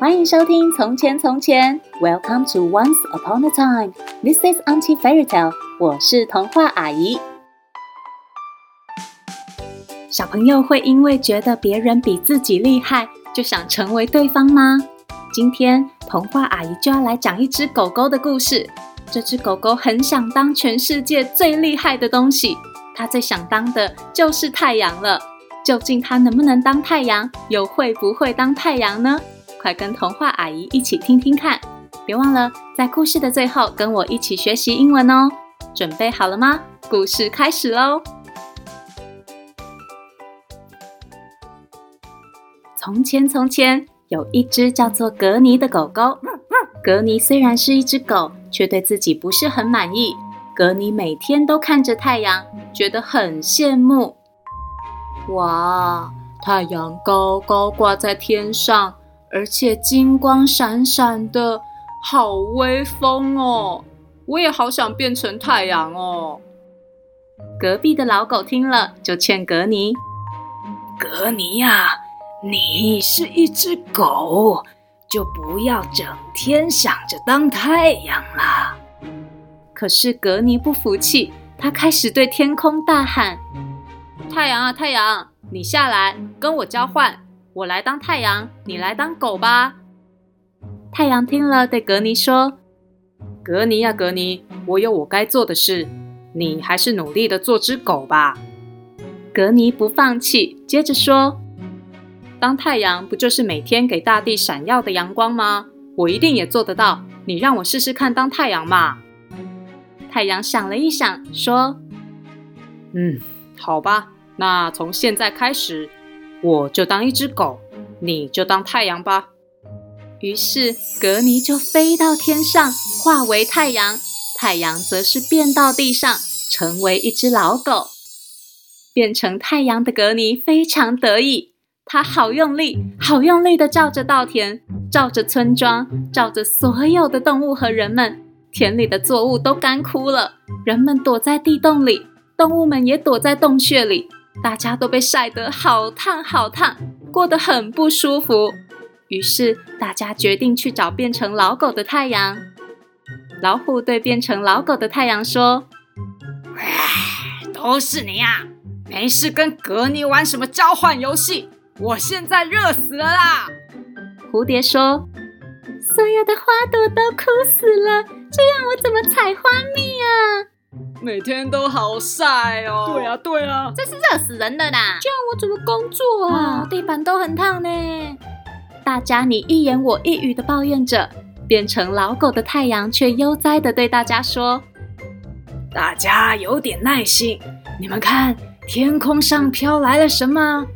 欢迎收听《从前从前》，Welcome to Once Upon a Time。This is Auntie Fairy Tale。我是童话阿姨。小朋友会因为觉得别人比自己厉害，就想成为对方吗？今天童话阿姨就要来讲一只狗狗的故事。这只狗狗很想当全世界最厉害的东西，它最想当的就是太阳了。究竟它能不能当太阳，又会不会当太阳呢？快跟童话阿姨一起听听看！别忘了在故事的最后跟我一起学习英文哦。准备好了吗？故事开始喽！从前，从前有一只叫做格尼的狗狗。格尼虽然是一只狗，却对自己不是很满意。格尼每天都看着太阳，觉得很羡慕。哇，太阳高高挂在天上。而且金光闪闪的，好威风哦！我也好想变成太阳哦。隔壁的老狗听了，就劝格尼：“格尼呀，你是一只狗，就不要整天想着当太阳啦。”可是格尼不服气，他开始对天空大喊：“太阳啊，太阳，你下来跟我交换！”我来当太阳，你来当狗吧。太阳听了，对格尼说：“格尼呀，格尼，我有我该做的事，你还是努力的做只狗吧。”格尼不放弃，接着说：“当太阳不就是每天给大地闪耀的阳光吗？我一定也做得到。你让我试试看当太阳嘛。”太阳想了一想，说：“嗯，好吧，那从现在开始。”我就当一只狗，你就当太阳吧。于是格尼就飞到天上，化为太阳；太阳则是变到地上，成为一只老狗。变成太阳的格尼非常得意，他好用力，好用力地照着稻田，照着村庄，照着所有的动物和人们。田里的作物都干枯了，人们躲在地洞里，动物们也躲在洞穴里。大家都被晒得好烫好烫，过得很不舒服。于是大家决定去找变成老狗的太阳。老虎对变成老狗的太阳说：“唉，都是你呀！没事跟格尼玩什么交换游戏？我现在热死了啦！”蝴蝶说：“所有的花朵都枯死了，这样我怎么采花蜜啊？”每天都好晒哦！对啊，对啊，这是热死人的啦！这样我怎么工作啊？地板都很烫呢。大家你一言我一语的抱怨着，变成老狗的太阳却悠哉的对大家说：“大家有点耐心，你们看天空上飘来了什么？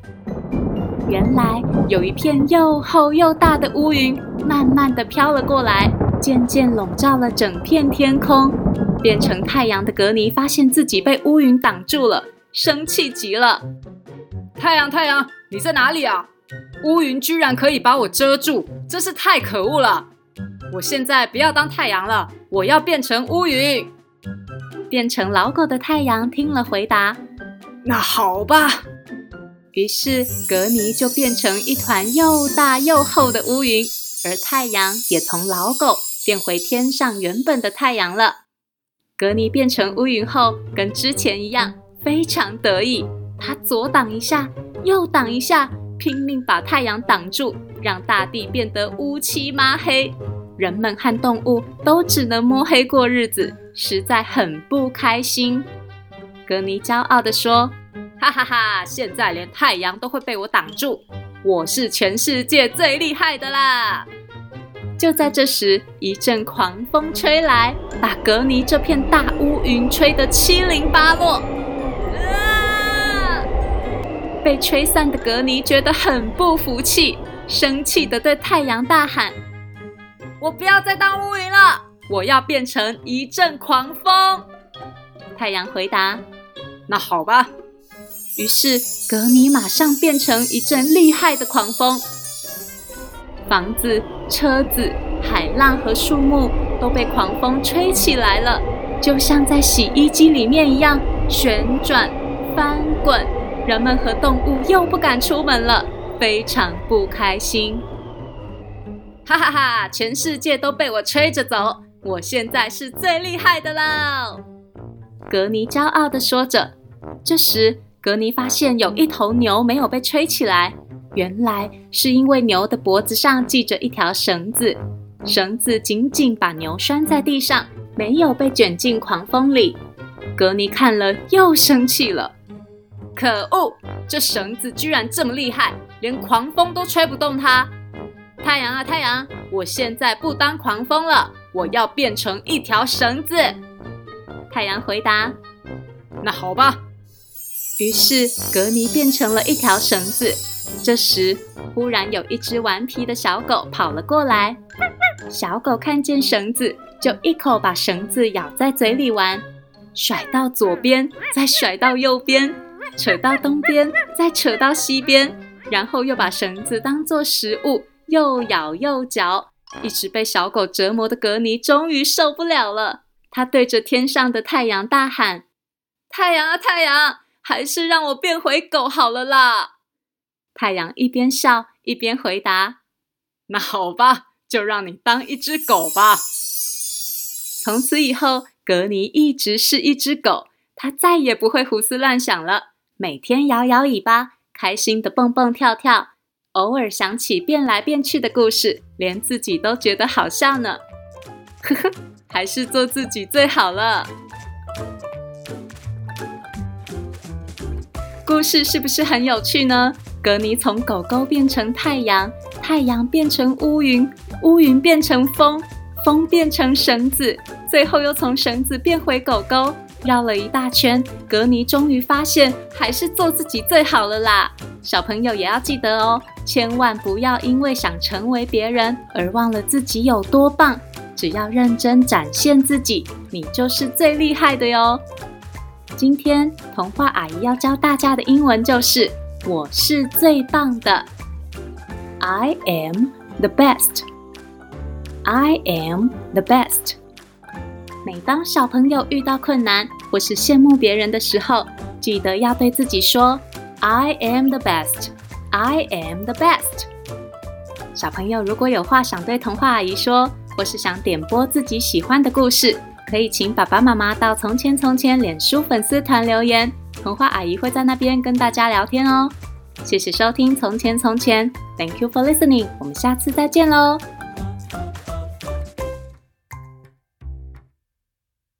原来有一片又厚又大的乌云，慢慢的飘了过来，渐渐笼罩了整片天空。”变成太阳的格尼发现自己被乌云挡住了，生气极了。太阳，太阳，你在哪里啊？乌云居然可以把我遮住，真是太可恶了！我现在不要当太阳了，我要变成乌云。变成老狗的太阳听了回答：“那好吧。”于是格尼就变成一团又大又厚的乌云，而太阳也从老狗变回天上原本的太阳了。格尼变成乌云后，跟之前一样，非常得意。他左挡一下，右挡一下，拼命把太阳挡住，让大地变得乌漆抹黑。人们和动物都只能摸黑过日子，实在很不开心。格尼骄傲地说：“哈哈哈！现在连太阳都会被我挡住，我是全世界最厉害的啦！”就在这时，一阵狂风吹来，把格尼这片大乌云吹得七零八落。被吹散的格尼觉得很不服气，生气地对太阳大喊：“我不要再当乌云了，我要变成一阵狂风！”太阳回答：“那好吧。”于是格尼马上变成一阵厉害的狂风。房子、车子、海浪和树木都被狂风吹起来了，就像在洗衣机里面一样旋转、翻滚。人们和动物又不敢出门了，非常不开心。哈哈哈！全世界都被我吹着走，我现在是最厉害的啦！格尼骄傲地说着。这时，格尼发现有一头牛没有被吹起来，原来是因为牛的脖子上系着一条绳子，绳子紧紧把牛拴在地上，没有被卷进狂风里。格尼看了又生气了，可恶！这绳子居然这么厉害，连狂风都吹不动它。太阳啊，太阳！我现在不当狂风了，我要变成一条绳子。太阳回答：“那好吧。”于是格尼变成了一条绳子。这时，忽然有一只顽皮的小狗跑了过来。小狗看见绳子，就一口把绳子咬在嘴里玩，甩到左边，再甩到右边，扯到东边，再扯到西边，然后又把绳子当作食物，又咬又嚼。一直被小狗折磨的格尼终于受不了了，他对着天上的太阳大喊：“太阳啊，太阳！”还是让我变回狗好了啦！太阳一边笑一边回答：“那好吧，就让你当一只狗吧。”从此以后，格尼一直是一只狗，它再也不会胡思乱想了，每天摇摇尾巴，开心的蹦蹦跳跳，偶尔想起变来变去的故事，连自己都觉得好笑呢。呵呵，还是做自己最好了。故事是不是很有趣呢？格尼从狗狗变成太阳，太阳变成乌云，乌云变成风，风变成绳子，最后又从绳子变回狗狗，绕了一大圈。格尼终于发现，还是做自己最好了啦！小朋友也要记得哦，千万不要因为想成为别人而忘了自己有多棒。只要认真展现自己，你就是最厉害的哟。今天童话阿姨要教大家的英文就是“我是最棒的 ”，I am the best。I am the best。每当小朋友遇到困难或是羡慕别人的时候，记得要对自己说 “I am the best。I am the best。”小朋友如果有话想对童话阿姨说，或是想点播自己喜欢的故事，可以请爸爸妈妈到《从前从前》脸书粉丝团留言，童话阿姨会在那边跟大家聊天哦。谢谢收听《从前从前》，Thank you for listening，我们下次再见喽。